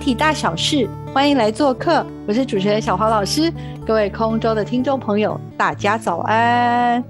体大小事，欢迎来做客。我是主持人小黄老师，各位空中的听众朋友，大家早安。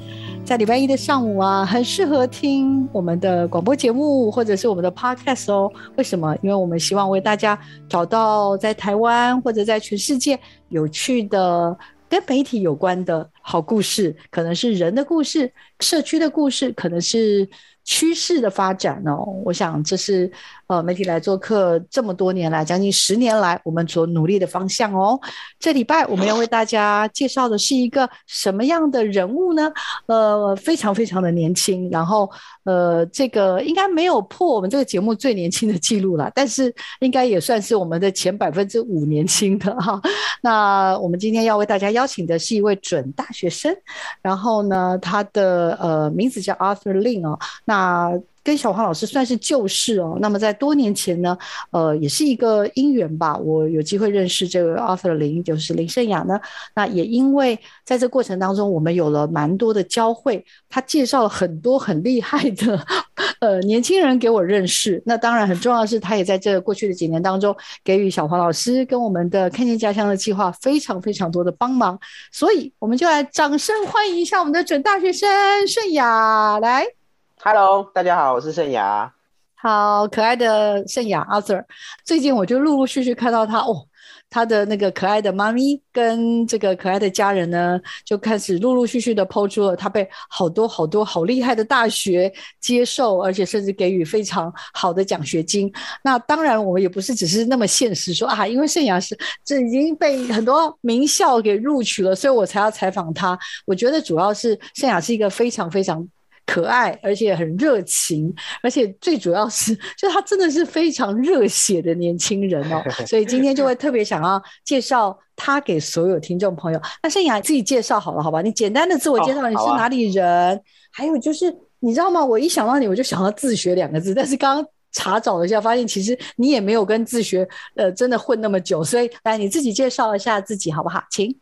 在礼拜一的上午啊，很适合听我们的广播节目或者是我们的 podcast 哦。为什么？因为我们希望为大家找到在台湾或者在全世界有趣的跟媒体有关的好故事，可能是人的故事、社区的故事，可能是。趋势的发展哦，我想这是呃媒体来做客这么多年来，将近十年来我们所努力的方向哦。这礼拜我们要为大家介绍的是一个什么样的人物呢？呃，非常非常的年轻，然后呃，这个应该没有破我们这个节目最年轻的记录了，但是应该也算是我们的前百分之五年轻的哈。那我们今天要为大家邀请的是一位准大学生，然后呢，他的呃名字叫 Arthur Lin 哦。那跟小黄老师算是旧识哦。那么在多年前呢，呃，也是一个因缘吧，我有机会认识这个 Arthur 林，就是林胜雅呢。那也因为在这过程当中，我们有了蛮多的交汇，他介绍了很多很厉害的 呃年轻人给我认识。那当然很重要的是，他也在这过去的几年当中，给予小黄老师跟我们的看见家乡的计划非常非常多的帮忙。所以我们就来掌声欢迎一下我们的准大学生盛雅来。Hello，大家好，我是盛雅。好可爱的盛雅阿 Sir，最近我就陆陆续续看到他哦，他的那个可爱的妈咪跟这个可爱的家人呢，就开始陆陆续续的抛出了他被好多好多好厉害的大学接受，而且甚至给予非常好的奖学金。那当然，我们也不是只是那么现实说啊，因为盛雅是这已经被很多名校给录取了，所以我才要采访他。我觉得主要是盛雅是一个非常非常。可爱，而且很热情，而且最主要是，就他真的是非常热血的年轻人哦。所以今天就会特别想要介绍他给所有听众朋友。那盛雅自己介绍好了，好吧？你简单的自我介绍，你是哪里人？还有就是，你知道吗？我一想到你，我就想到自学两个字。但是刚刚查找了一下，发现其实你也没有跟自学呃真的混那么久。所以来你自己介绍一下自己好不好？请。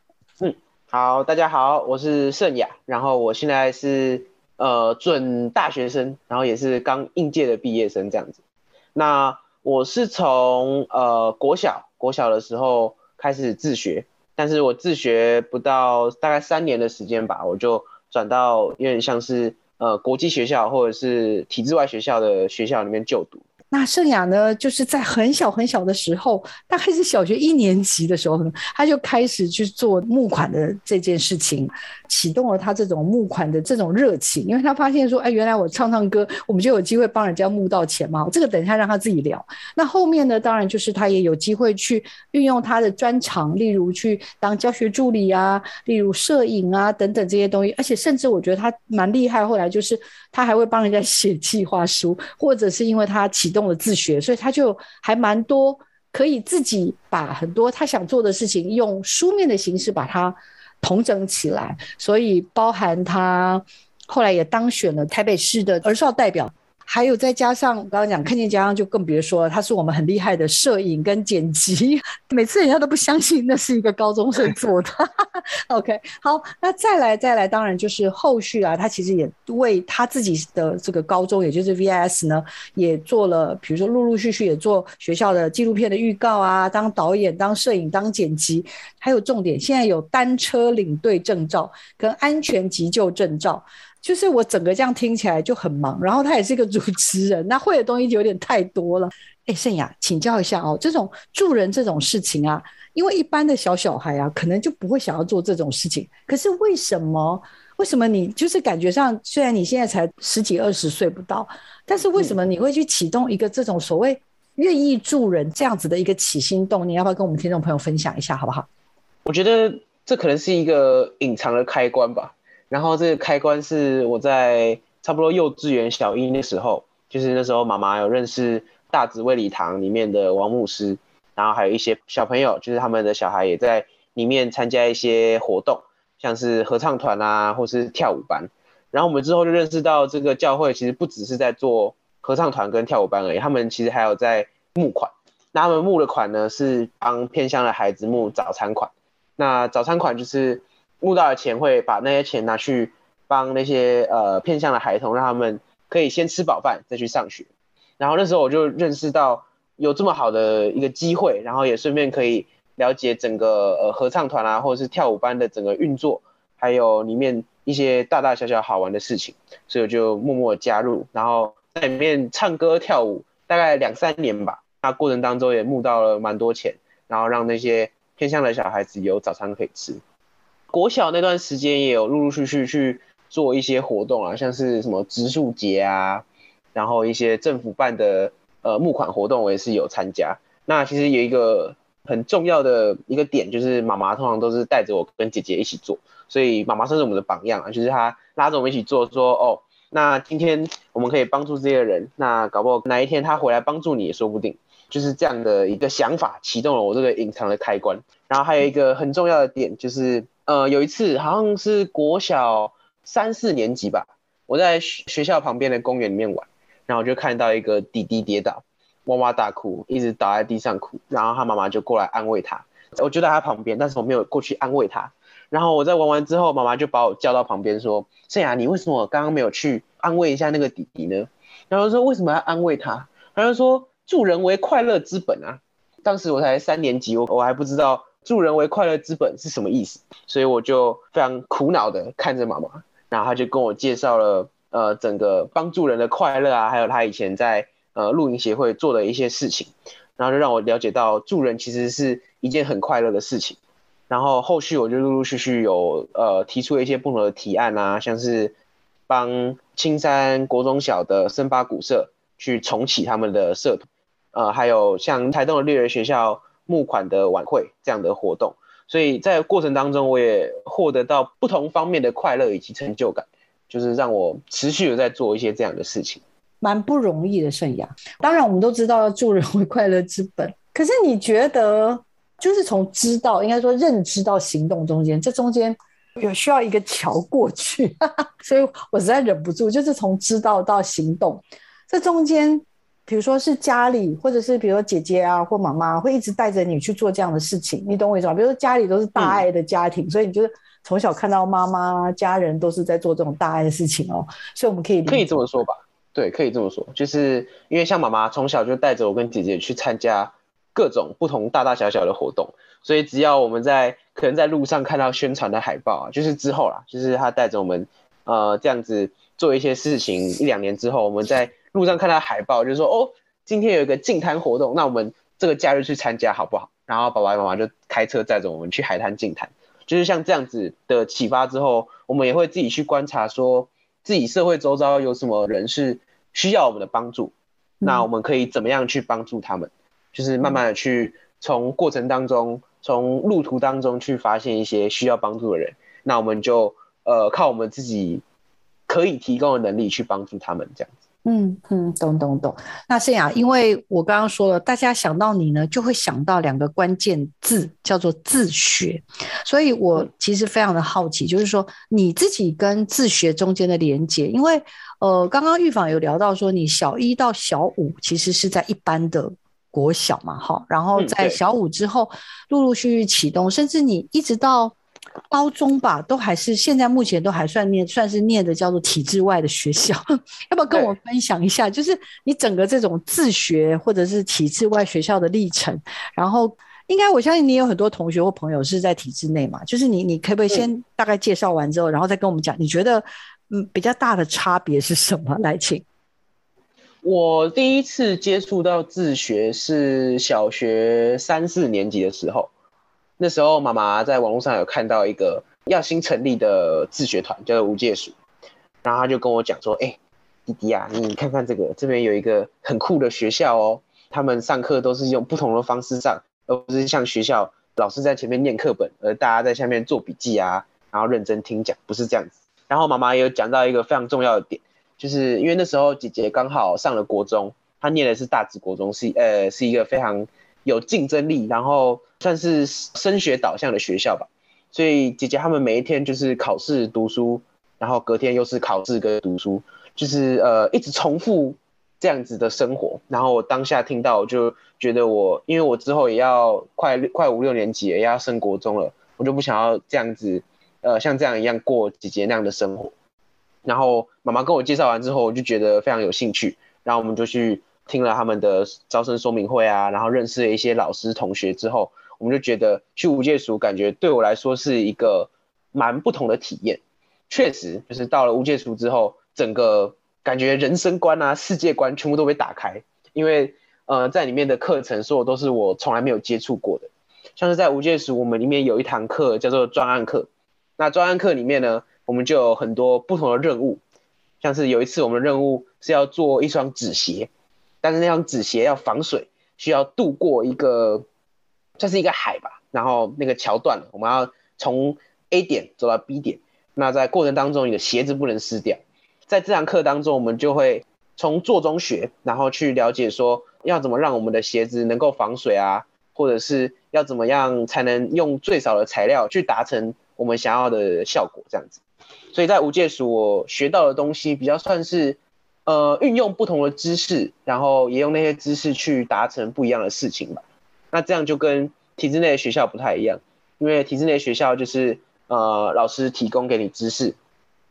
嗯，好，大家好，我是盛雅，然后我现在是。呃，准大学生，然后也是刚应届的毕业生这样子。那我是从呃国小国小的时候开始自学，但是我自学不到大概三年的时间吧，我就转到有点像是呃国际学校或者是体制外学校的学校里面就读。那盛雅呢，就是在很小很小的时候，大概是小学一年级的时候，他就开始去做募款的这件事情，启动了他这种募款的这种热情。因为他发现说，哎，原来我唱唱歌，我们就有机会帮人家募到钱嘛。这个等一下让他自己聊。那后面呢，当然就是他也有机会去运用他的专长，例如去当教学助理啊，例如摄影啊等等这些东西。而且甚至我觉得他蛮厉害，后来就是他还会帮人家写计划书，或者是因为他启动。用了自学，所以他就还蛮多可以自己把很多他想做的事情用书面的形式把它统整起来，所以包含他后来也当选了台北市的儿少代表。还有再加上我刚刚讲看见家乡，就更别说了，他是我们很厉害的摄影跟剪辑，每次人家都不相信那是一个高中生 做的。OK，好，那再来再来，当然就是后续啊，他其实也为他自己的这个高中，也就是 VIS 呢，也做了，比如说陆陆续续也做学校的纪录片的预告啊，当导演、当摄影、当剪辑，还有重点，现在有单车领队证照跟安全急救证照。就是我整个这样听起来就很忙，然后他也是一个主持人，那会的东西就有点太多了。哎，盛雅，请教一下哦，这种助人这种事情啊，因为一般的小小孩啊，可能就不会想要做这种事情。可是为什么？为什么你就是感觉上，虽然你现在才十几二十岁不到，但是为什么你会去启动一个这种所谓愿意助人这样子的一个起心动念？要不要跟我们听众朋友分享一下，好不好？我觉得。这可能是一个隐藏的开关吧。然后这个开关是我在差不多幼稚园小一的时候，就是那时候妈妈有认识大直卫礼堂里面的王牧师，然后还有一些小朋友，就是他们的小孩也在里面参加一些活动，像是合唱团啊，或是跳舞班。然后我们之后就认识到这个教会其实不只是在做合唱团跟跳舞班而已，他们其实还有在募款。那他们募的款呢是帮偏乡的孩子募早餐款。那早餐款就是募到的钱会把那些钱拿去帮那些呃偏向的孩童，让他们可以先吃饱饭再去上学。然后那时候我就认识到有这么好的一个机会，然后也顺便可以了解整个呃合唱团啊或者是跳舞班的整个运作，还有里面一些大大小小好玩的事情，所以我就默默加入，然后在里面唱歌跳舞大概两三年吧。那过程当中也募到了蛮多钱，然后让那些。偏向的小孩子有早餐可以吃。国小那段时间也有陆陆续续去做一些活动啊，像是什么植树节啊，然后一些政府办的呃募款活动，我也是有参加。那其实有一个很重要的一个点，就是妈妈通常都是带着我跟姐姐一起做，所以妈妈算是我们的榜样啊，就是她拉着我们一起做，说哦，那今天我们可以帮助这些人，那搞不好哪一天她回来帮助你也说不定。就是这样的一个想法启动了我这个隐藏的开关，然后还有一个很重要的点就是，呃，有一次好像是国小三四年级吧，我在学校旁边的公园里面玩，然后就看到一个弟弟跌倒，哇哇大哭，一直倒在地上哭，然后他妈妈就过来安慰他，我就在他旁边，但是我没有过去安慰他，然后我在玩完之后，妈妈就把我叫到旁边说：“圣雅，你为什么刚刚没有去安慰一下那个弟弟呢？”然后说：“为什么要安慰他？”然后说。助人为快乐之本啊！当时我才三年级，我我还不知道助人为快乐之本是什么意思，所以我就非常苦恼的看着妈妈，然后他就跟我介绍了呃整个帮助人的快乐啊，还有他以前在呃露营协会做的一些事情，然后就让我了解到助人其实是一件很快乐的事情。然后后续我就陆陆续续有呃提出了一些不同的提案啊，像是帮青山国中小的森巴古社去重启他们的社团。呃，还有像台东的猎人学校募款的晚会这样的活动，所以在过程当中，我也获得到不同方面的快乐以及成就感，就是让我持续的在做一些这样的事情，蛮不容易的。盛雅，当然我们都知道要助人为快乐之本，可是你觉得，就是从知道，应该说认知到行动中间，这中间有需要一个桥过去，所以我实在忍不住，就是从知道到行动，这中间。比如说是家里，或者是比如说姐姐啊或妈妈会一直带着你去做这样的事情，你懂我意思吗？比如说家里都是大爱的家庭，所以你就是从小看到妈妈家人都是在做这种大爱的事情哦，所以我们可以可以这么说吧？对，可以这么说，就是因为像妈妈从小就带着我跟姐姐去参加各种不同大大小小的活动，所以只要我们在可能在路上看到宣传的海报啊，就是之后啦，就是她带着我们呃这样子做一些事情，一两年之后我们在。路上看到海报，就说哦，今天有一个净滩活动，那我们这个假日去参加好不好？然后爸爸妈妈就开车载着我们去海滩净滩，就是像这样子的启发之后，我们也会自己去观察，说自己社会周遭有什么人是需要我们的帮助，那我们可以怎么样去帮助他们？就是慢慢的去从过程当中，从路途当中去发现一些需要帮助的人，那我们就呃靠我们自己可以提供的能力去帮助他们，这样。嗯嗯，懂懂懂。那这样，因为我刚刚说了，大家想到你呢，就会想到两个关键字，叫做自学。所以我其实非常的好奇，就是说你自己跟自学中间的连接。因为呃，刚刚预防有聊到说，你小一到小五其实是在一般的国小嘛，哈，然后在小五之后陆陆续续启动，甚至你一直到。高中吧，都还是现在目前都还算念，算是念的叫做体制外的学校。要不要跟我分享一下，就是你整个这种自学或者是体制外学校的历程？然后，应该我相信你有很多同学或朋友是在体制内嘛，就是你，你可不可以先大概介绍完之后，然后再跟我们讲，你觉得嗯比较大的差别是什么？来，请。我第一次接触到自学是小学三四年级的时候。那时候妈妈在网络上有看到一个要新成立的自学团，叫做无界鼠，然后他就跟我讲说：“哎，弟弟啊，你看看这个，这边有一个很酷的学校哦，他们上课都是用不同的方式上，而不是像学校老师在前面念课本，而大家在下面做笔记啊，然后认真听讲，不是这样子。然后妈妈也有讲到一个非常重要的点，就是因为那时候姐姐刚好上了国中，她念的是大直国中，是呃是一个非常有竞争力，然后算是升学导向的学校吧。所以姐姐他们每一天就是考试读书，然后隔天又是考试跟读书，就是呃一直重复这样子的生活。然后我当下听到就觉得我，因为我之后也要快快五六年级也要升国中了，我就不想要这样子，呃像这样一样过姐姐那样的生活。然后妈妈跟我介绍完之后，我就觉得非常有兴趣，然后我们就去听了他们的招生说明会啊，然后认识了一些老师同学之后。我们就觉得去无界塾，感觉对我来说是一个蛮不同的体验。确实，就是到了无界塾之后，整个感觉人生观啊、世界观全部都被打开。因为呃，在里面的课程，所有都是我从来没有接触过的。像是在无界塾，我们里面有一堂课叫做专案课。那专案课里面呢，我们就有很多不同的任务。像是有一次，我们的任务是要做一双纸鞋，但是那双纸鞋要防水，需要渡过一个。这是一个海吧，然后那个桥断了，我们要从 A 点走到 B 点。那在过程当中，你的鞋子不能湿掉。在这堂课当中，我们就会从做中学，然后去了解说要怎么让我们的鞋子能够防水啊，或者是要怎么样才能用最少的材料去达成我们想要的效果，这样子。所以在无界署，我学到的东西比较算是，呃，运用不同的知识，然后也用那些知识去达成不一样的事情吧。那这样就跟体制内的学校不太一样，因为体制内学校就是呃老师提供给你知识，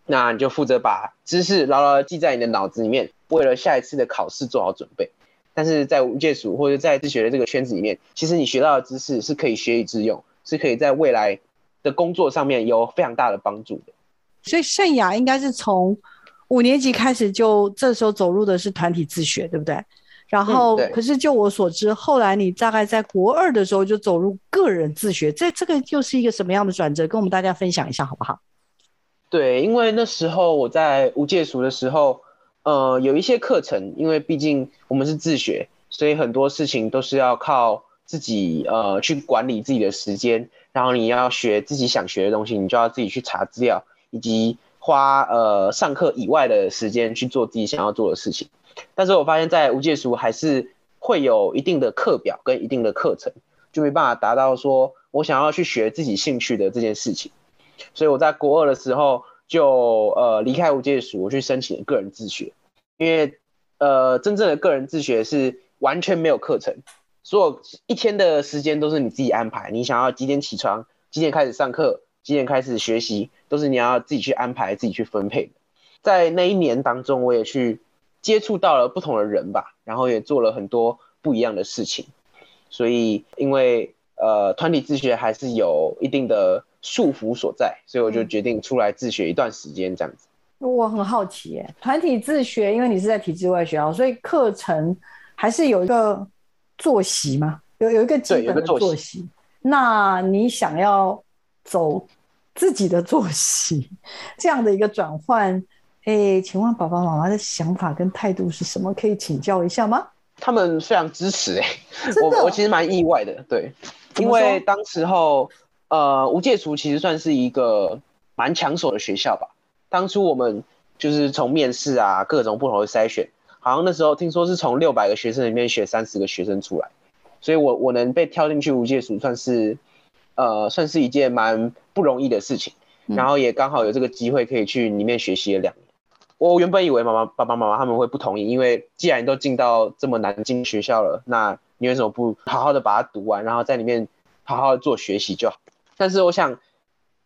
那你就负责把知识牢牢记在你的脑子里面，为了下一次的考试做好准备。但是在无界署或者在自学的这个圈子里面，其实你学到的知识是可以学以致用，是可以在未来的工作上面有非常大的帮助的。所以圣雅应该是从五年级开始就这时候走入的是团体自学，对不对？然后，可是就我所知，后来你大概在国二的时候就走入个人自学，这这个又是一个什么样的转折？跟我们大家分享一下好不好？对，因为那时候我在无界塾的时候，呃，有一些课程，因为毕竟我们是自学，所以很多事情都是要靠自己呃去管理自己的时间。然后你要学自己想学的东西，你就要自己去查资料，以及花呃上课以外的时间去做自己想要做的事情。但是我发现，在无界书还是会有一定的课表跟一定的课程，就没办法达到说我想要去学自己兴趣的这件事情。所以我在国二的时候就呃离开无界书，我去申请个人自学。因为呃真正的个人自学是完全没有课程，所有一天的时间都是你自己安排。你想要几点起床，几点开始上课，几点开始学习，都是你要自己去安排、自己去分配的。在那一年当中，我也去。接触到了不同的人吧，然后也做了很多不一样的事情，所以因为呃团体自学还是有一定的束缚所在，所以我就决定出来自学一段时间这样子。我很好奇，耶，团体自学，因为你是在体制外学校，所以课程还是有一个作息吗？有有一个基本的作息。那你想要走自己的作息这样的一个转换？哎，请问爸爸妈妈的想法跟态度是什么？可以请教一下吗？他们非常支持，哎，我我其实蛮意外的，对，因为当时候，呃，无界塾其实算是一个蛮抢手的学校吧。当初我们就是从面试啊，各种不同的筛选，好像那时候听说是从六百个学生里面选三十个学生出来，所以我我能被挑进去无界塾，算是呃，算是一件蛮不容易的事情。然后也刚好有这个机会可以去里面学习了两年。我原本以为妈妈、爸爸妈妈他们会不同意，因为既然都进到这么难进学校了，那你为什么不好好的把它读完，然后在里面好好的做学习就好？但是我想，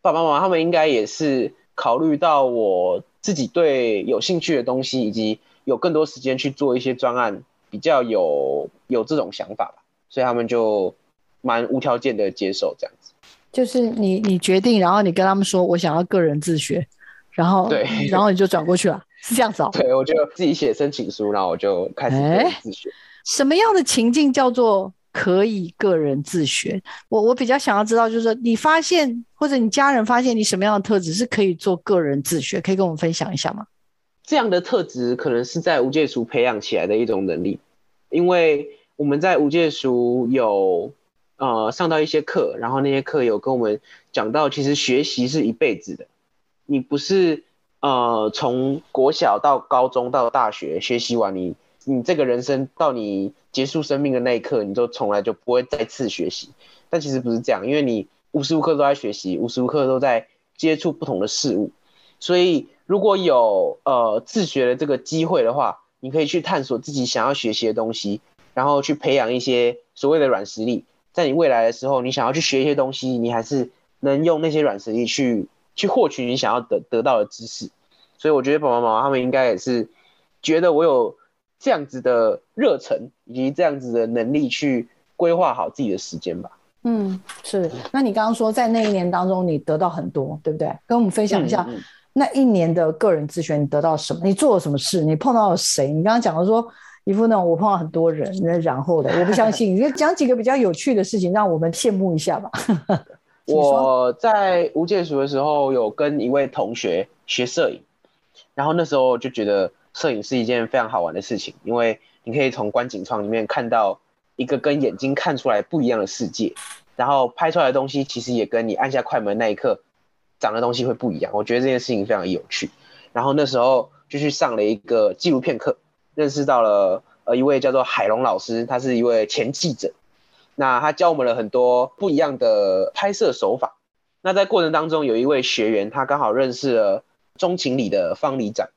爸爸妈妈他们应该也是考虑到我自己对有兴趣的东西，以及有更多时间去做一些专案，比较有有这种想法吧，所以他们就蛮无条件的接受这样子。就是你你决定，然后你跟他们说，我想要个人自学。然后，对，然后你就转过去了，是这样子哦。对，我就自己写申请书，然后我就开始自学。什么样的情境叫做可以个人自学？我我比较想要知道，就是说你发现或者你家人发现你什么样的特质是可以做个人自学，可以跟我们分享一下吗？这样的特质可能是在无界塾培养起来的一种能力，因为我们在无界塾有呃上到一些课，然后那些课有跟我们讲到，其实学习是一辈子的，你不是呃从国小到高中到大学学习完，你你这个人生到你结束生命的那一刻，你就从来就不会再次学习。但其实不是这样，因为你无时无刻都在学习，无时无刻都在接触不同的事物，所以如果有呃自学的这个机会的话，你可以去探索自己想要学习的东西，然后去培养一些所谓的软实力，在你未来的时候，你想要去学一些东西，你还是能用那些软实力去去获取你想要得得到的知识。所以我觉得爸爸妈妈他们应该也是觉得我有这样子的热忱以及这样子的能力去规划好自己的时间吧。嗯，是。那你刚刚说在那一年当中，你得到很多，对不对？跟我们分享一下那一年的个人咨询，你得到什么？你做了什么事？你碰到了谁？你刚刚讲的说一副那种我碰到很多人，那然后的我不相信。你就讲几个比较有趣的事情，让我们羡慕一下吧。我在无界塾的时候，有跟一位同学学摄影，然后那时候就觉得摄影是一件非常好玩的事情，因为你可以从观景窗里面看到。一个跟眼睛看出来不一样的世界，然后拍出来的东西其实也跟你按下快门那一刻长的东西会不一样。我觉得这件事情非常有趣。然后那时候就去上了一个纪录片课，认识到了呃一位叫做海龙老师，他是一位前记者。那他教我们了很多不一样的拍摄手法。那在过程当中，有一位学员他刚好认识了中情里的方里长。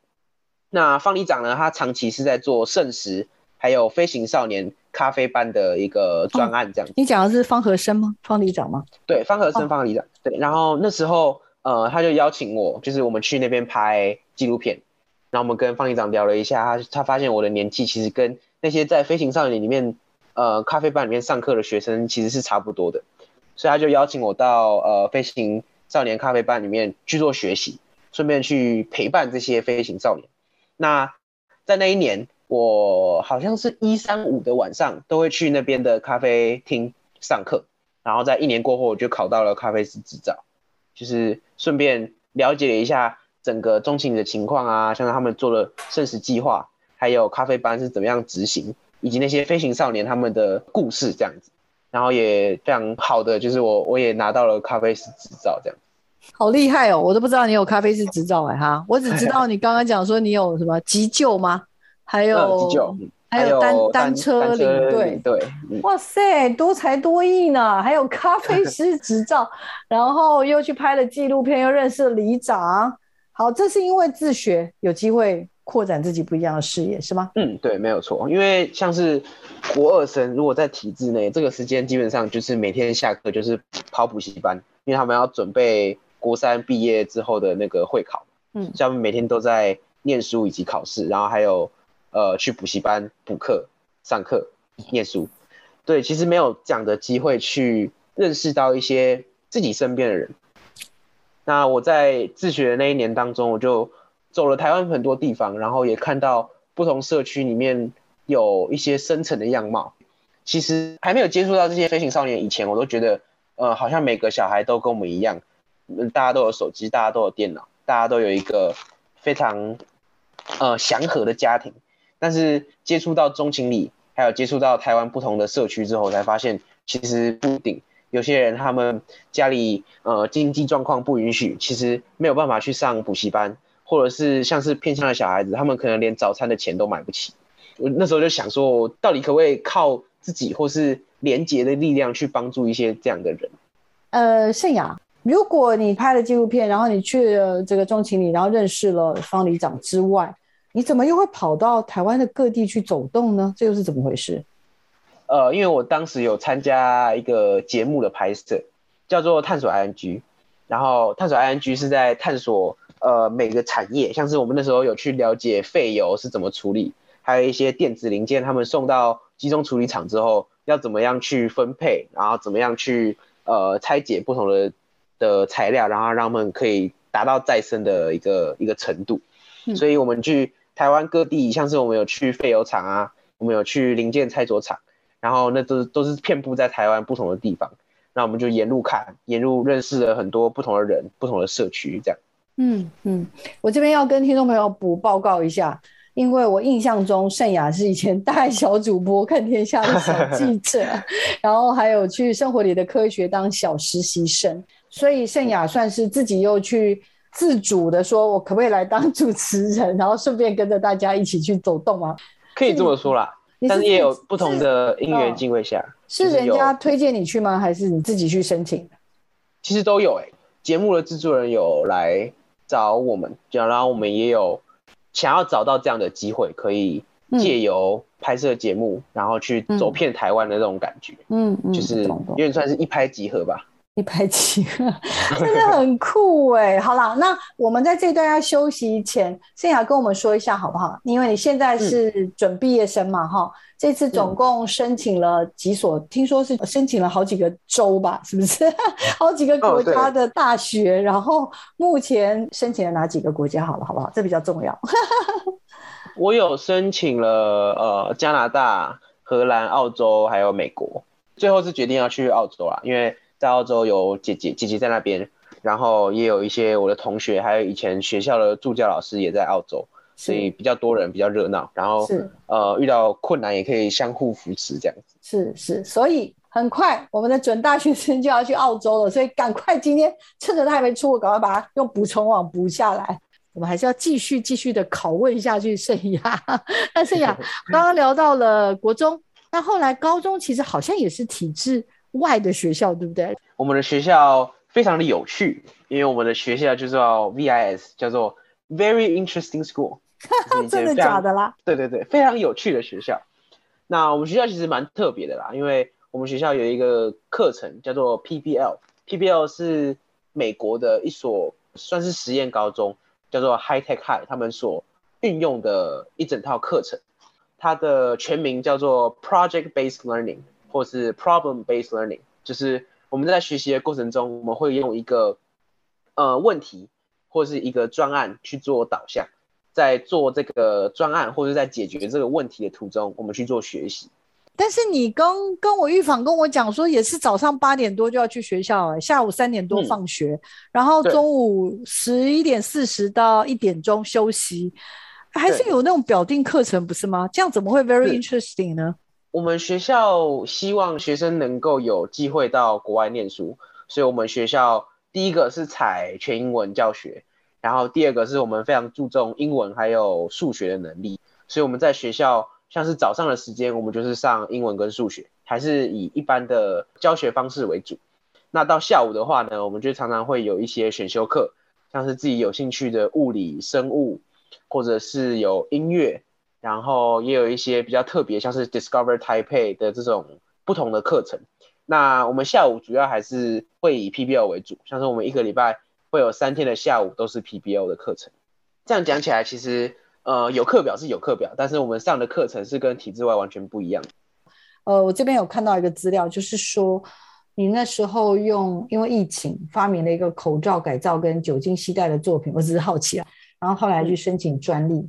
那方里长呢，他长期是在做圣石还有飞行少年。咖啡班的一个专案，这样。你讲的是方和生吗？方里长吗？对，方和生，方里长。对，然后那时候，呃，他就邀请我，就是我们去那边拍纪录片。然后我们跟方里长聊了一下，他他发现我的年纪其实跟那些在飞行少年里面，呃，咖啡班里面上课的学生其实是差不多的，所以他就邀请我到呃飞行少年咖啡班里面去做学习，顺便去陪伴这些飞行少年。那在那一年。我好像是一三五的晚上都会去那边的咖啡厅上课，然后在一年过后我就考到了咖啡师执照，就是顺便了解了一下整个中情的情况啊，像他们做了盛世计划，还有咖啡班是怎么样执行，以及那些飞行少年他们的故事这样子，然后也非常好的就是我我也拿到了咖啡师执照这样，好厉害哦，我都不知道你有咖啡师执照哎哈，我只知道 你刚刚讲说你有什么急救吗？还有急救还有单单车领队，对，哇塞，多才多艺呢！还有咖啡 师执照，然后又去拍了纪录片，又认识了里长。好，这是因为自学有机会扩展自己不一样的视野，是吗？嗯，对，没有错。因为像是国二生，如果在体制内，这个时间基本上就是每天下课就是跑补习班，因为他们要准备国三毕业之后的那个会考。嗯，他们每天都在念书以及考试，然后还有。呃，去补习班补课、上课、念书，对，其实没有这样的机会去认识到一些自己身边的人。那我在自学的那一年当中，我就走了台湾很多地方，然后也看到不同社区里面有一些深层的样貌。其实还没有接触到这些飞行少年以前，我都觉得，呃，好像每个小孩都跟我们一样，嗯，大家都有手机，大家都有电脑，大家都有一个非常呃祥和的家庭。但是接触到中情里，还有接触到台湾不同的社区之后，才发现其实不一定。有些人他们家里呃经济状况不允许，其实没有办法去上补习班，或者是像是偏向的小孩子，他们可能连早餐的钱都买不起。我那时候就想说，到底可不可以靠自己或是廉洁的力量去帮助一些这样的人？呃，盛雅，如果你拍了纪录片，然后你去了这个中情里，然后认识了方里长之外。你怎么又会跑到台湾的各地去走动呢？这又是怎么回事？呃，因为我当时有参加一个节目的拍摄，叫做《探索 ING》，然后《探索 ING》是在探索呃每个产业，像是我们那时候有去了解废油是怎么处理，还有一些电子零件，他们送到集中处理厂之后要怎么样去分配，然后怎么样去呃拆解不同的的材料，然后让他们可以达到再生的一个一个程度，所以我们去。台湾各地，像是我们有去废油厂啊，我们有去零件拆着厂，然后那都都是遍布在台湾不同的地方。那我们就沿路看，沿路认识了很多不同的人、不同的社区，这样。嗯嗯，我这边要跟听众朋友补报告一下，因为我印象中盛雅是以前大爱小主播、看天下的小记者，然后还有去生活里的科学当小实习生，所以盛雅算是自己又去自主的说，我可不可以来当主持人，然后顺便跟着大家一起去走动啊？可以这么说啦，但是也有不同的因缘机会下，是人家推荐你去吗？还是你自己去申请？其实都有哎，节目的制作人有来找我们，然后我们也有。想要找到这样的机会，可以借由拍摄节目，然后去走遍台湾的那种感觉，嗯，就是有点算是一拍即合吧。一拍即合，真的很酷哎！好啦，那我们在这段要休息前，盛雅跟我们说一下好不好？因为你现在是准毕业生嘛，哈，这次总共申请了几所？听说是申请了好几个州吧？是不是？好几个国家的大学？然后目前申请了哪几个国家？好了，好不好？这比较重要。我有申请了呃加拿大、荷兰、澳洲还有美国，最后是决定要去澳洲啦，因为。在澳洲有姐姐姐姐在那边，然后也有一些我的同学，还有以前学校的助教老师也在澳洲，所以比较多人，比较热闹。然后呃，遇到困难也可以相互扶持这样子。是是，所以很快我们的准大学生就要去澳洲了，所以赶快今天趁着他还没出，赶快把它用补充网补下来。我们还是要继续继续的拷问下去，盛雅。那盛雅 刚刚聊到了国中，那后来高中其实好像也是体制。外的学校对不对？我们的学校非常的有趣，因为我们的学校就叫 VIS，叫做 Very Interesting School。真的假的啦？对对对，非常有趣的学校。那我们学校其实蛮特别的啦，因为我们学校有一个课程叫做 PBL，PBL 是美国的一所算是实验高中，叫做 High Tech High，他们所运用的一整套课程，它的全名叫做 Project Based Learning。或是 problem-based learning，就是我们在学习的过程中，我们会用一个呃问题或是一个专案去做导向，在做这个专案或者在解决这个问题的途中，我们去做学习。但是你刚跟我预防跟我讲说，也是早上八点多就要去学校，下午三点多放学，然后中午十一点四十到一点钟休息，还是有那种表定课程不是吗？这样怎么会 very interesting 呢？我们学校希望学生能够有机会到国外念书，所以我们学校第一个是采全英文教学，然后第二个是我们非常注重英文还有数学的能力，所以我们在学校像是早上的时间，我们就是上英文跟数学，还是以一般的教学方式为主。那到下午的话呢，我们就常常会有一些选修课，像是自己有兴趣的物理、生物，或者是有音乐。然后也有一些比较特别，像是 Discover Taipei 的这种不同的课程。那我们下午主要还是会以 PBL 为主，像是我们一个礼拜会有三天的下午都是 PBL 的课程。这样讲起来，其实呃有课表是有课表，但是我们上的课程是跟体制外完全不一样。呃，我这边有看到一个资料，就是说你那时候用因为疫情发明了一个口罩改造跟酒精吸带的作品，我只是好奇啊，然后后来去申请专利。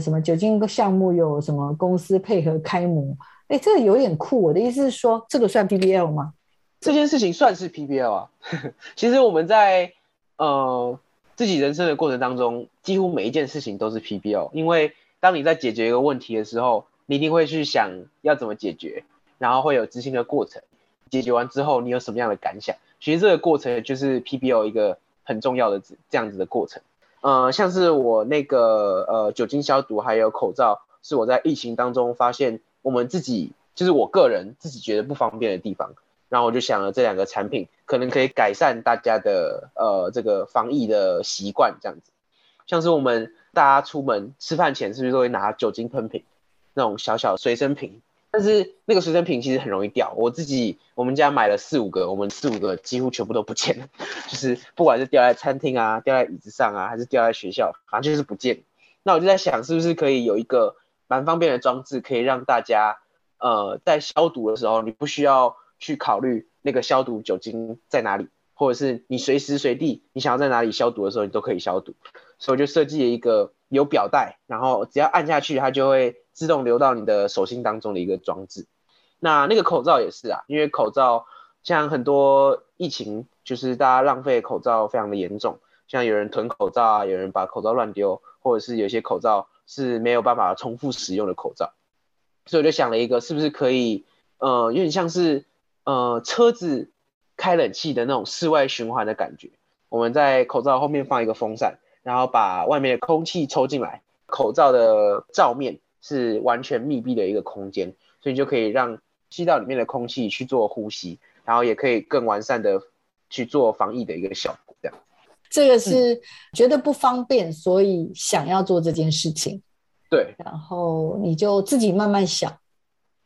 什么酒精项目有什么公司配合开模？哎，这个有点酷。我的意思是说，这个算 PBL 吗？这件事情算是 PBL 啊。其实我们在呃自己人生的过程当中，几乎每一件事情都是 PBL。因为当你在解决一个问题的时候，你一定会去想要怎么解决，然后会有执行的过程。解决完之后，你有什么样的感想？其实这个过程就是 PBL 一个很重要的这样子的过程。呃，像是我那个呃酒精消毒还有口罩，是我在疫情当中发现我们自己就是我个人自己觉得不方便的地方，然后我就想了这两个产品可能可以改善大家的呃这个防疫的习惯这样子，像是我们大家出门吃饭前是不是都会拿酒精喷瓶那种小小随身瓶？但是那个随身瓶其实很容易掉，我自己我们家买了四五个，我们四五个几乎全部都不见了，就是不管是掉在餐厅啊，掉在椅子上啊，还是掉在学校，反正就是不见。那我就在想，是不是可以有一个蛮方便的装置，可以让大家呃在消毒的时候，你不需要去考虑那个消毒酒精在哪里，或者是你随时随地你想要在哪里消毒的时候，你都可以消毒。所以我就设计了一个有表带，然后只要按下去，它就会。自动流到你的手心当中的一个装置，那那个口罩也是啊，因为口罩像很多疫情，就是大家浪费口罩非常的严重，像有人囤口罩啊，有人把口罩乱丢，或者是有些口罩是没有办法重复使用的口罩，所以我就想了一个，是不是可以，呃，有点像是呃车子开冷气的那种室外循环的感觉。我们在口罩后面放一个风扇，然后把外面的空气抽进来，口罩的罩面是完全密闭的一个空间，所以就可以让吸到里面的空气去做呼吸，然后也可以更完善的去做防疫的一个效果，这样。这个是觉得不方便，所以想要做这件事情。对，然后你就自己慢慢想。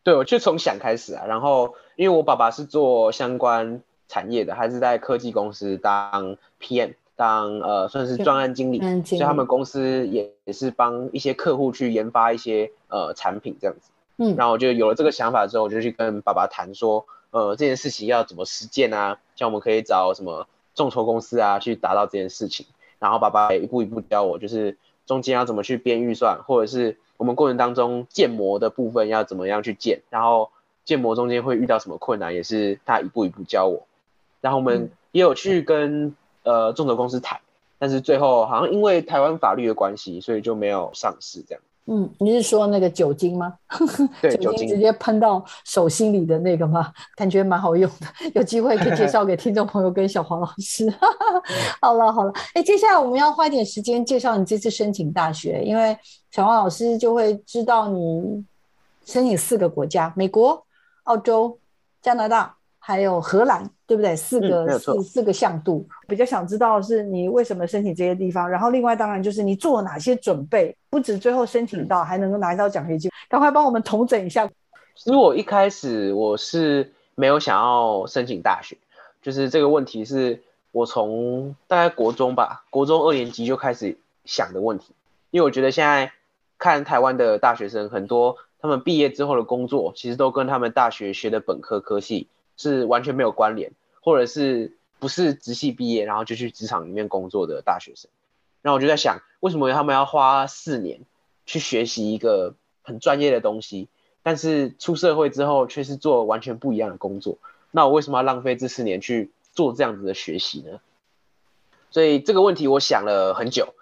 对，我就从想开始啊。然后，因为我爸爸是做相关产业的，他是在科技公司当 PM，当呃算是专案经理，所以他们公司也也是帮一些客户去研发一些呃产品这样子。嗯，然后我就有了这个想法之后，我就去跟爸爸谈说，呃，这件事情要怎么实践啊？像我们可以找什么？众筹公司啊，去达到这件事情，然后爸爸也一步一步教我，就是中间要怎么去编预算，或者是我们过程当中建模的部分要怎么样去建，然后建模中间会遇到什么困难，也是他一步一步教我。然后我们也有去跟呃众筹公司谈，但是最后好像因为台湾法律的关系，所以就没有上市这样。嗯，你是说那个酒精吗？对，酒精直接喷到手心里的那个吗？感觉蛮好用的，有机会可以介绍给听众朋友跟小黄老师。好了好了，哎，接下来我们要花一点时间介绍你这次申请大学，因为小黄老师就会知道你申请四个国家：美国、澳洲、加拿大。还有荷兰，对不对？四个四四个向度，比较想知道是你为什么申请这些地方。然后另外当然就是你做了哪些准备，不止最后申请到，还能够拿到奖学金。赶快帮我们统整一下。其实我一开始我是没有想要申请大学，就是这个问题是我从大概国中吧，国中二年级就开始想的问题。因为我觉得现在看台湾的大学生很多，他们毕业之后的工作其实都跟他们大学学的本科科系。是完全没有关联，或者是不是直系毕业，然后就去职场里面工作的大学生。然后我就在想，为什么他们要花四年去学习一个很专业的东西，但是出社会之后却是做完全不一样的工作？那我为什么要浪费这四年去做这样子的学习呢？所以这个问题我想了很久，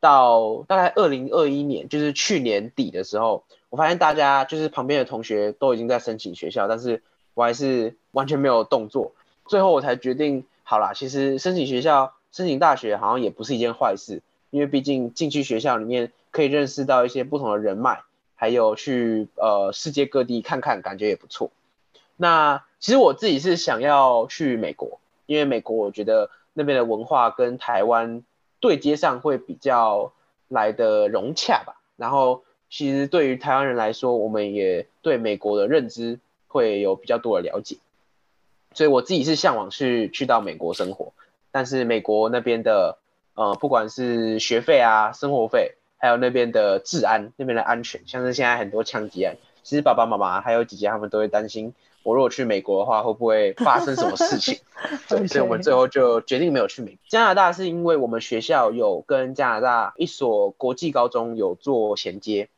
到大概二零二一年，就是去年底的时候，我发现大家就是旁边的同学都已经在申请学校，但是。我还是完全没有动作，最后我才决定，好啦，其实申请学校、申请大学好像也不是一件坏事，因为毕竟进去学校里面可以认识到一些不同的人脉，还有去呃世界各地看看，感觉也不错。那其实我自己是想要去美国，因为美国我觉得那边的文化跟台湾对接上会比较来的融洽吧。然后其实对于台湾人来说，我们也对美国的认知。会有比较多的了解，所以我自己是向往去去到美国生活，但是美国那边的呃，不管是学费啊、生活费，还有那边的治安、那边的安全，像是现在很多枪击案，其实爸爸妈妈还有姐姐他们都会担心，我如果去美国的话，会不会发生什么事情？对，所以我们最后就决定没有去美加拿大，是因为我们学校有跟加拿大一所国际高中有做衔接，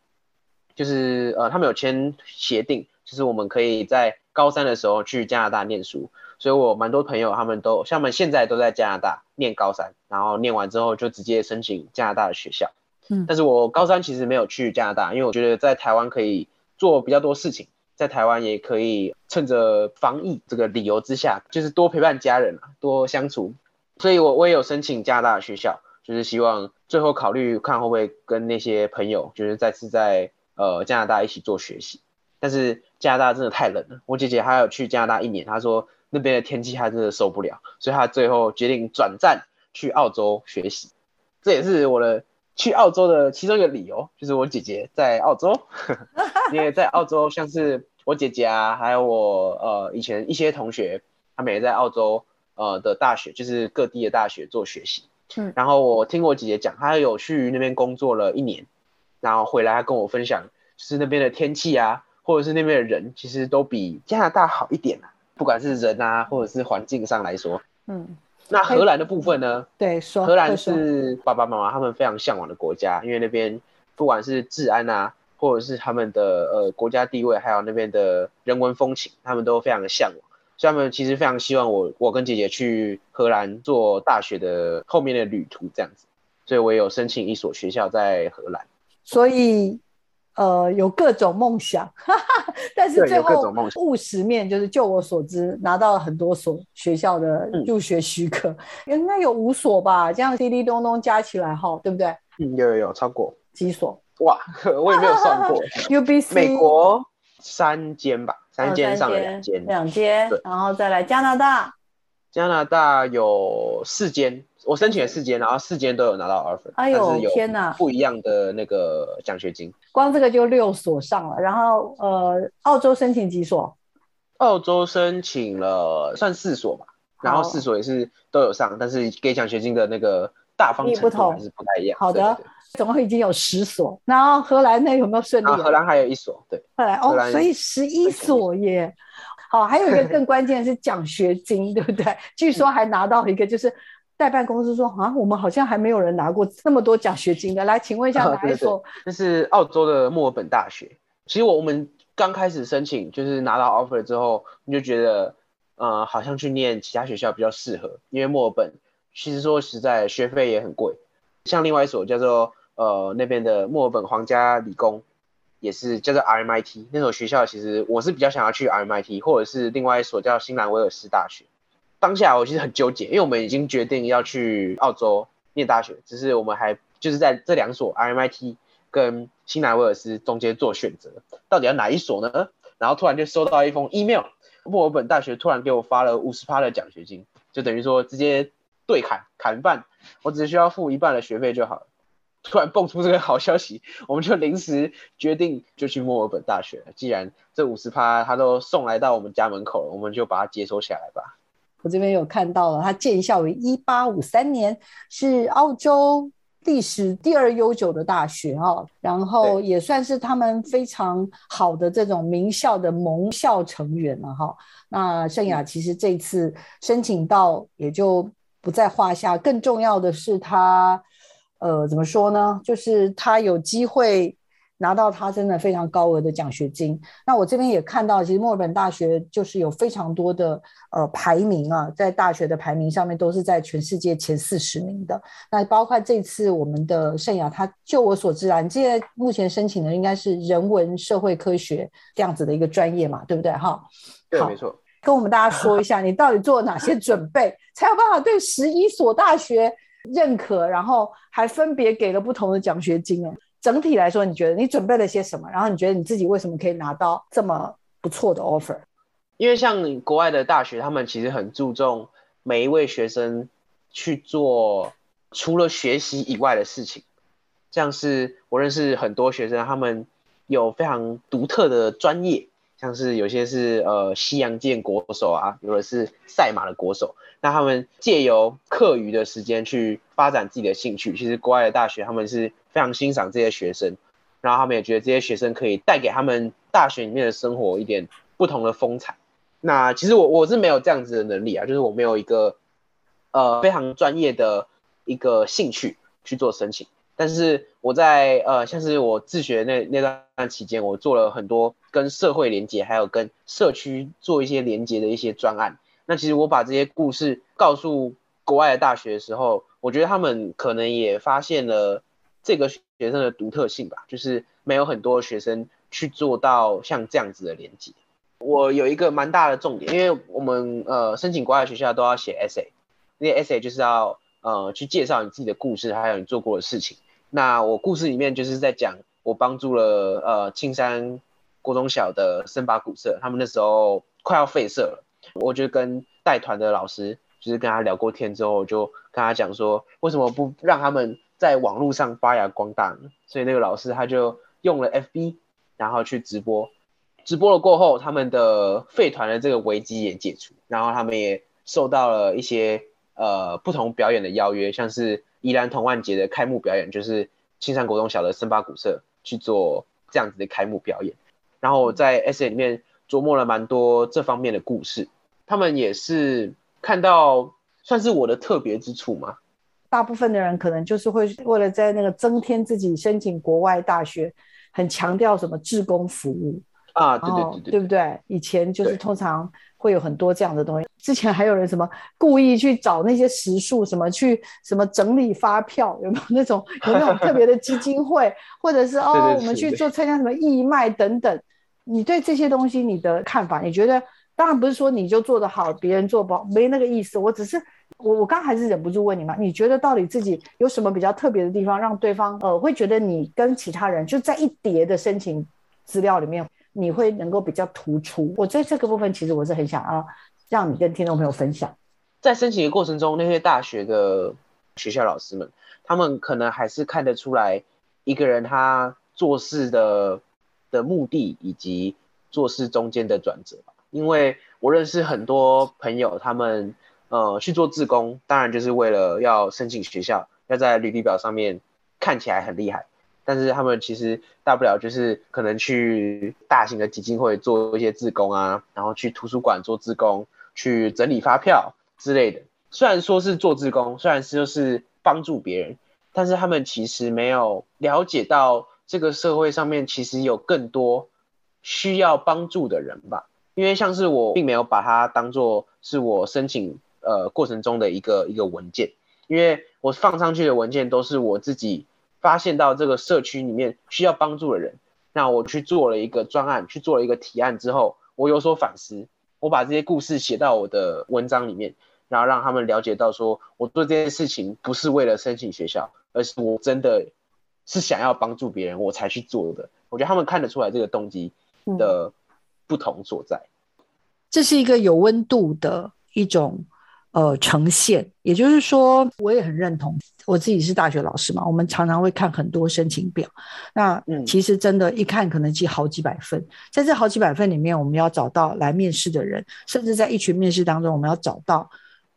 就是呃，他们有签协定。就是我们可以在高三的时候去加拿大念书，所以我蛮多朋友他们都像我们现在都在加拿大念高三，然后念完之后就直接申请加拿大的学校。嗯，但是我高三其实没有去加拿大，因为我觉得在台湾可以做比较多事情，在台湾也可以趁着防疫这个理由之下，就是多陪伴家人啊，多相处。所以我我也有申请加拿大的学校，就是希望最后考虑看会不会跟那些朋友，就是再次在呃加拿大一起做学习。但是加拿大真的太冷了，我姐姐还有去加拿大一年，她说那边的天气她真的受不了，所以她最后决定转战去澳洲学习。这也是我的去澳洲的其中一个理由，就是我姐姐在澳洲，因为在澳洲像是我姐姐啊，还有我呃以前一些同学，他们也在澳洲呃的大学，就是各地的大学做学习。嗯，然后我听我姐姐讲，她有去那边工作了一年，然后回来她跟我分享，就是那边的天气啊。或者是那边的人，其实都比加拿大好一点啊，不管是人啊，或者是环境上来说。嗯，那荷兰的部分呢？对，说荷兰是爸爸妈妈他们非常向往的国家，因为那边不管是治安啊，或者是他们的呃国家地位，还有那边的人文风情，他们都非常的向往，所以他们其实非常希望我我跟姐姐去荷兰做大学的后面的旅途这样子，所以我也有申请一所学校在荷兰。所以呃有各种梦想，但是最后务实面就是就我所知拿到了很多所学校的嗯入学许可，应该有五所吧，这样滴滴咚咚加起来哈，对不对？嗯，有有有超过几所哇，我也没有算过。？UBC 美国三间吧，三间哦上了两间，两间对，然后再来加拿大，加拿大有四间，我申请了四间，然后四间都有拿到 offer，哎呦但是有天哪不一样的那个奖学金。光这个就六所上了，然后呃，澳洲申请几所？澳洲申请了算四所吧，然后四所也是都有上，但是给奖学金的那个大方也不同程度还是不太一样。好的对对对总共已经有十所，然后荷兰那有没有顺利啊？荷兰还有一所，对，荷兰哦，兰所以十一所耶。好，还有一个更关键的是奖学金，对不对？据说还拿到一个，就是代办公司说啊，我们好像还没有人拿过那么多奖学金的。来，请问一下 哪一所？这是澳洲的墨尔本大学。其实我我们刚开始申请，就是拿到 offer 之后，你就觉得，呃，好像去念其他学校比较适合，因为墨尔本其实说实在，学费也很贵。像另外一所叫做呃那边的墨尔本皇家理工，也是叫做 RMIT 那所学校，其实我是比较想要去 RMIT，或者是另外一所叫新南威尔士大学。当下我其实很纠结，因为我们已经决定要去澳洲念大学，只是我们还就是在这两所 RMIT 跟新南威尔斯中间做选择，到底要哪一所呢？然后突然就收到一封 email，墨尔本大学突然给我发了五十趴的奖学金，就等于说直接对砍砍半，我只需要付一半的学费就好了。突然蹦出这个好消息，我们就临时决定就去墨尔本大学。既然这五十趴他都送来到我们家门口了，我们就把它接收下来吧。我这边有看到了，它建校于一八五三年，是澳洲历史第二悠久的大学哈、然后也算是他们非常好的这种名校的盟校成员了哈、那圣雅其实这次申请到也就不在话下，更重要的是他呃怎么说呢？就是他有机会。拿到他真的非常高额的奖学金。那我这边也看到，其实墨尔本大学就是有非常多的呃排名啊，在大学的排名上面都是在全世界前四十名的。那包括这次我们的圣雅，他就我所知啊，你现在目前申请的应该是人文社会科学这样子的一个专业嘛，对不对？哈，对，好没错。跟我们大家说一下，你到底做了哪些准备，才有办法对十一所大学认可，然后还分别给了不同的奖学金啊？整体来说，你觉得你准备了些什么？然后你觉得你自己为什么可以拿到这么不错的 offer？因为像国外的大学，他们其实很注重每一位学生去做除了学习以外的事情，像是我认识很多学生，他们有非常独特的专业，像是有些是呃西洋剑国手啊，有的是赛马的国手，那他们借由课余的时间去发展自己的兴趣。其实国外的大学他们是非常欣赏这些学生，然后他们也觉得这些学生可以带给他们大学里面的生活一点不同的风采。那其实我我是没有这样子的能力啊，就是我没有一个呃非常专业的一个兴趣去做申请。但是我在呃像是我自学那那段期间，我做了很多跟社会连接，还有跟社区做一些连接的一些专案。那其实我把这些故事告诉国外的大学的时候，我觉得他们可能也发现了这个学生的独特性吧，就是没有很多学生去做到像这样子的连接。我有一个蛮大的重点，因为我们呃申请国外学校都要写 essay，那些 essay 就是要呃去介绍你自己的故事，还有你做过的事情。那我故事里面就是在讲我帮助了呃青山国中小的森巴古社，他们那时候快要废社了，我就跟带团的老师就是跟他聊过天之后，就跟他讲说，为什么不让他们在网络上发扬光大呢？所以那个老师他就用了 FB，然后去直播。直播了过后，他们的废团的这个危机也解除，然后他们也受到了一些呃不同表演的邀约，像是宜兰同万节的开幕表演，就是青山国中小的森巴古社去做这样子的开幕表演。然后我在 S A 里面琢磨了蛮多这方面的故事，他们也是看到算是我的特别之处嘛。大部分的人可能就是会为了在那个增添自己申请国外大学，很强调什么志工服务。啊，对哦对对对，对不对？以前就是通常会有很多这样的东西。之前还有人什么故意去找那些实数，什么去什么整理发票，有没有 那种有那种特别的基金会，或者是 哦，我们去做参加什么义卖等等。你对这些东西你的看法？你觉得当然不是说你就做得好，别人做不好，没那个意思。我只是我我刚还是忍不住问你嘛，你觉得到底自己有什么比较特别的地方，让对方呃会觉得你跟其他人就在一叠的申请资料里面，你会能够比较突出？我在这个部分其实我是很想要让你跟听众朋友分享，在申请的过程中，那些大学的学校老师们，他们可能还是看得出来一个人他做事的。的目的以及做事中间的转折吧，因为我认识很多朋友，他们呃去做志工，当然就是为了要申请学校，要在履历表上面看起来很厉害，但是他们其实大不了就是可能去大型的基金会做一些志工啊，然后去图书馆做志工，去整理发票之类的。虽然说是做志工，虽然是就是帮助别人，但是他们其实没有了解到。这个社会上面其实有更多需要帮助的人吧，因为像是我并没有把它当做是我申请呃过程中的一个一个文件，因为我放上去的文件都是我自己发现到这个社区里面需要帮助的人，那我去做了一个专案，去做了一个提案之后，我有所反思，我把这些故事写到我的文章里面，然后让他们了解到说我做这件事情不是为了申请学校，而是我真的。是想要帮助别人，我才去做的。我觉得他们看得出来这个动机的不同所在。这是一个有温度的一种呃呈现。也就是说，我也很认同。我自己是大学老师嘛，我们常常会看很多申请表。那其实真的，一看可能记好几百份。在这好几百份里面，我们要找到来面试的人，甚至在一群面试当中，我们要找到。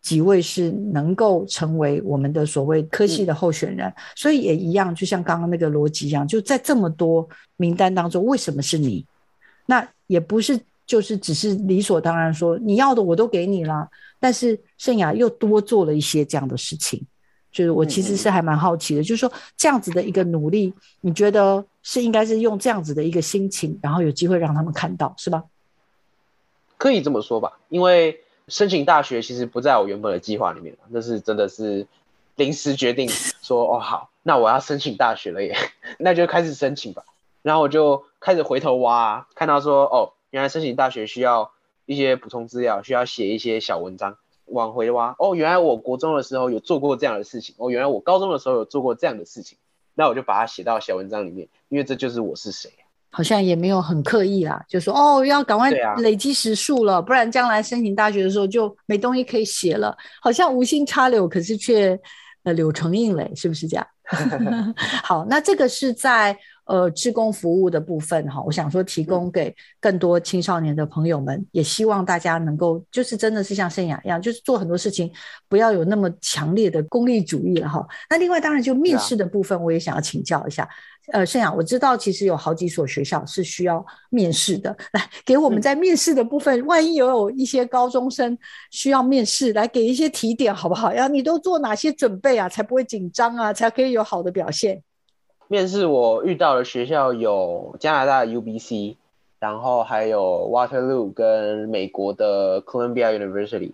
几位是能够成为我们的所谓科系的候选人，所以也一样，就像刚刚那个逻辑一样，就在这么多名单当中，为什么是你？那也不是就是只是理所当然说你要的我都给你了，但是盛雅又多做了一些这样的事情，就是我其实是还蛮好奇的，就是说这样子的一个努力，你觉得是应该是用这样子的一个心情，然后有机会让他们看到，是吧？可以这么说吧，因为。申请大学其实不在我原本的计划里面，那是真的是临时决定 说哦好，那我要申请大学了耶，那就开始申请吧。然后我就开始回头挖，看到说哦，原来申请大学需要一些补充资料，需要写一些小文章，往回挖。哦，原来我国中的时候有做过这样的事情，哦，原来我高中的时候有做过这样的事情，那我就把它写到小文章里面，因为这就是我是谁。好像也没有很刻意啦，就说哦要赶快累积时数了，不然将来申请大学的时候就没东西可以写了。好像无心插柳，可是却呃柳成荫嘞，是不是这样？好，那这个是在呃志工服务的部分哈，我想说提供给更多青少年的朋友们，也希望大家能够就是真的是像圣雅一样，就是做很多事情不要有那么强烈的功利主义了哈。那另外当然就面试的部分，我也想要请教一下。呃，盛雅，我知道其实有好几所学校是需要面试的。来，给我们在面试的部分，万一有有一些高中生需要面试，来给一些提点好不好？呀，你都做哪些准备啊？才不会紧张啊？才可以有好的表现。面试我遇到的学校有加拿大 UBC，然后还有 Waterloo 跟美国的 Columbia University。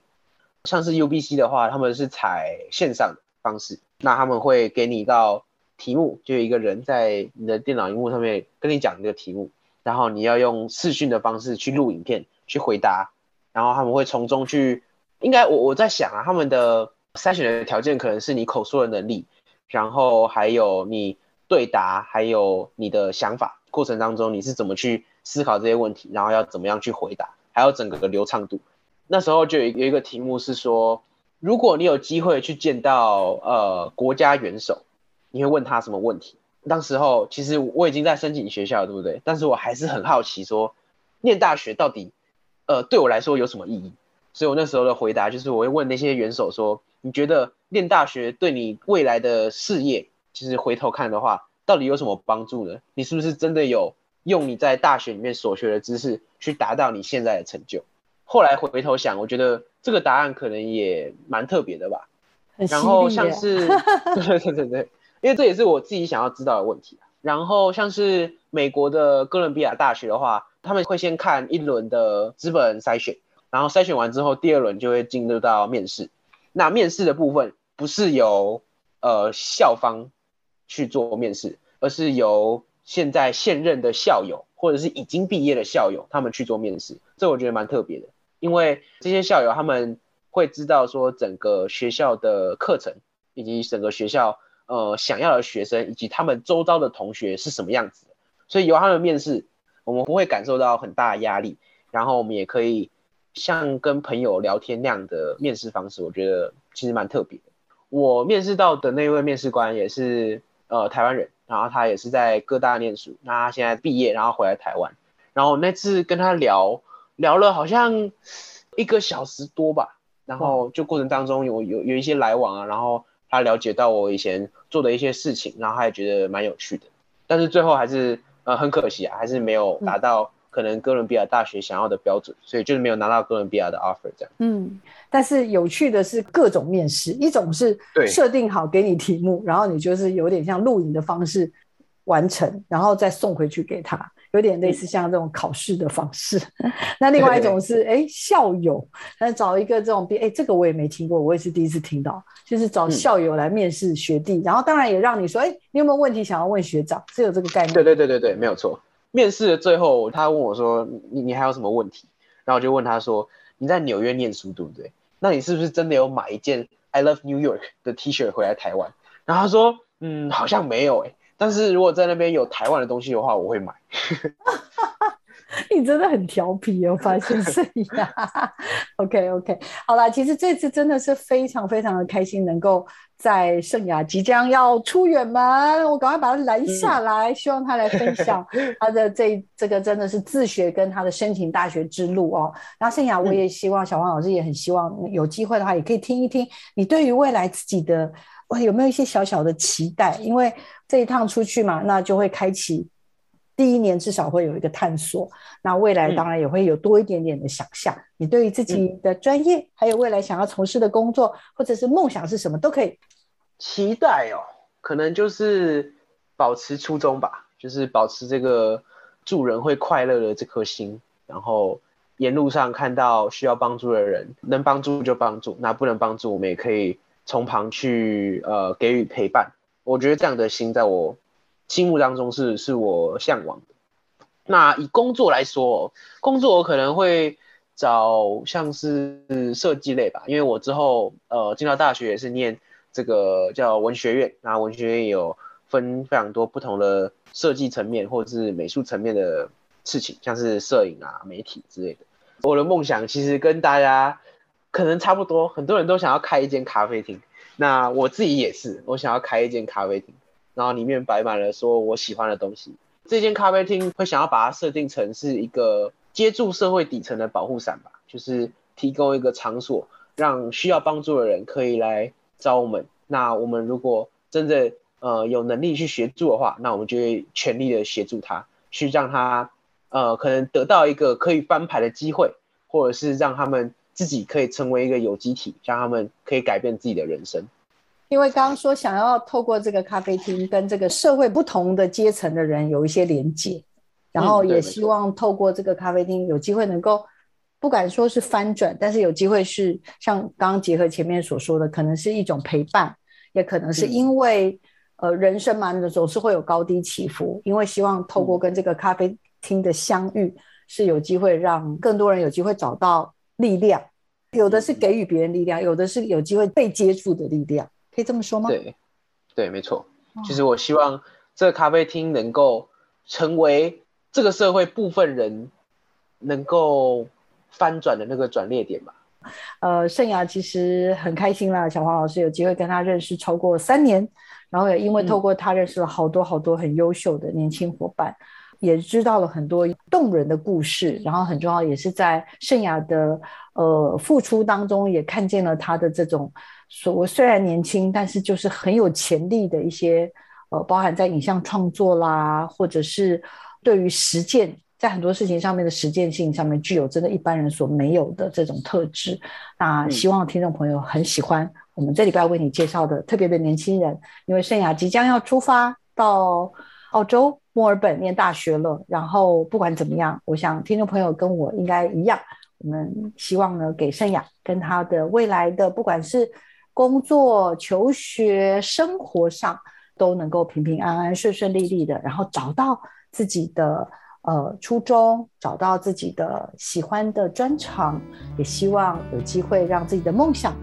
像是 UBC 的话，他们是采线上方式，那他们会给你一道。题目就有一个人在你的电脑荧幕上面跟你讲这个题目，然后你要用视讯的方式去录影片去回答，然后他们会从中去，应该我我在想啊，他们的筛选的条件可能是你口说的能力，然后还有你对答，还有你的想法过程当中你是怎么去思考这些问题，然后要怎么样去回答，还有整个的流畅度。那时候就有有一个题目是说，如果你有机会去见到呃国家元首。你会问他什么问题？当时候其实我已经在申请学校，对不对？但是我还是很好奇，说念大学到底，呃，对我来说有什么意义？所以我那时候的回答就是，我会问那些元首说，你觉得念大学对你未来的事业，其实回头看的话，到底有什么帮助呢？你是不是真的有用你在大学里面所学的知识去达到你现在的成就？后来回头想，我觉得这个答案可能也蛮特别的吧。然后像是，对对对对。因为这也是我自己想要知道的问题。然后像是美国的哥伦比亚大学的话，他们会先看一轮的资本筛选，然后筛选完之后，第二轮就会进入到面试。那面试的部分不是由呃校方去做面试，而是由现在现任的校友或者是已经毕业的校友他们去做面试。这我觉得蛮特别的，因为这些校友他们会知道说整个学校的课程以及整个学校呃想要的学生以及他们周遭的同学是什么样子的，所以由他们面试，我们不会感受到很大的压力，然后我们也可以。像跟朋友聊天那样的面试方式，我觉得其实蛮特别的。我面试到的那位面试官也是呃台湾人，然后他也是在各大念书，那他现在毕业，然后回来台湾。然后那次跟他聊聊了好像一个小时多吧，然后就过程当中有有有一些来往啊，然后他了解到我以前做的一些事情，然后他也觉得蛮有趣的。但是最后还是呃很可惜啊，还是没有达到。可能哥伦比亚大学想要的标准，所以就是没有拿到哥伦比亚的 offer 这样。嗯，但是有趣的是各种面试，一种是设定好给你题目，然后你就是有点像录影的方式完成，然后再送回去给他，有点类似像这种考试的方式。那另外一种是哎校友，那找一个这种哎这个我也没听过，我也是第一次听到，就是找校友来面试学弟，然后当然也让你说哎你有没有问题想要问学长，是有这个概念。对对对对对，没有错。面试的最后，他问我说：“你你还有什么问题？”然后我就问他说：“你在纽约念书对不对？那你是不是真的有买一件 I Love New York 的 T 恤回来台湾？”然后他说：“嗯，好像没有诶，但是如果在那边有台湾的东西的话，我会买。”你真的很调皮哦，发现是呀。OK OK，好啦，其实这次真的是非常非常的开心，能够。在圣雅即将要出远门，我赶快把他拦下来，希望他来分享 他的这这个真的是自学跟他的申请大学之路哦。然后圣雅，我也希望小黄老师也很希望有机会的话，也可以听一听你对于未来自己的有没有一些小小的期待？因为这一趟出去嘛，那就会开启。第一年至少会有一个探索，那未来当然也会有多一点点的想象。你对于自己的专业，还有未来想要从事的工作，或者是梦想是什么，都可以期待哦。可能就是保持初衷吧，就是保持这个助人会快乐的这颗心，然后沿路上看到需要帮助的人，能帮助就帮助，那不能帮助，我们也可以从旁去呃给予陪伴。我觉得这样的心，在我。心目当中是是我向往的。那以工作来说，工作我可能会找像是设计类吧，因为我之后呃进到大学也是念这个叫文学院，然后文学院有分非常多不同的设计层面或者是美术层面的事情，像是摄影啊、媒体之类的。我的梦想其实跟大家可能差不多，很多人都想要开一间咖啡厅，那我自己也是，我想要开一间咖啡厅。然后里面摆满了说我喜欢的东西。这间咖啡厅会想要把它设定成是一个接住社会底层的保护伞吧，就是提供一个场所，让需要帮助的人可以来找我们。那我们如果真的呃有能力去协助的话，那我们就会全力的协助他，去让他呃可能得到一个可以翻牌的机会，或者是让他们自己可以成为一个有机体，让他们可以改变自己的人生。因为刚刚说想要透过这个咖啡厅跟这个社会不同的阶层的人有一些连接，然后也希望透过这个咖啡厅有机会能够，不敢说是翻转，但是有机会是像刚刚结合前面所说的，可能是一种陪伴，也可能是因为呃人生嘛，总是会有高低起伏，因为希望透过跟这个咖啡厅的相遇，是有机会让更多人有机会找到力量，有的是给予别人力量，有的是有机会被接触的力量。可以这么说吗？对，对，没错。其实我希望这个咖啡厅能够成为这个社会部分人能够翻转的那个转捩点吧。呃，盛雅其实很开心啦，小黄老师有机会跟他认识超过三年，然后也因为透过他认识了好多好多很优秀的年轻伙伴，也知道了很多动人的故事。然后很重要也是在盛雅的呃付出当中，也看见了他的这种。说我虽然年轻，但是就是很有潜力的一些，呃，包含在影像创作啦，或者是对于实践，在很多事情上面的实践性上面，具有真的一般人所没有的这种特质。那希望听众朋友很喜欢我们这礼拜为你介绍的特别的年轻人，因为圣雅即将要出发到澳洲墨尔本念大学了。然后不管怎么样，我想听众朋友跟我应该一样。我们希望呢，给圣雅跟他的未来的不管是工作、求学、生活上，都能够平平安安、顺顺利利的，然后找到自己的呃初衷，找到自己的喜欢的专长，也希望有机会让自己的梦想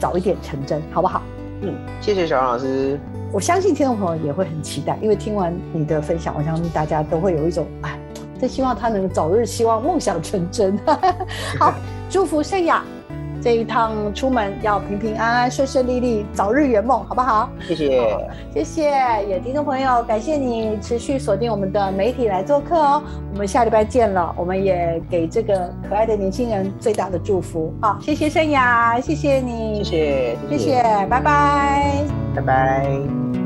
早一点成真，好不好？嗯，谢谢小杨老师。我相信听众朋友也会很期待，因为听完你的分享，我相信大家都会有一种哎，真希望他能早日希望梦想成真。好，祝福盛雅这一趟出门要平平安安、顺顺利利，早日圆梦，好不好？谢谢，谢谢，也听众朋友，感谢你持续锁定我们的媒体来做客哦。我们下礼拜见了，我们也给这个可爱的年轻人最大的祝福。好，谢谢盛雅，谢谢你，谢谢，谢谢，拜拜，拜拜。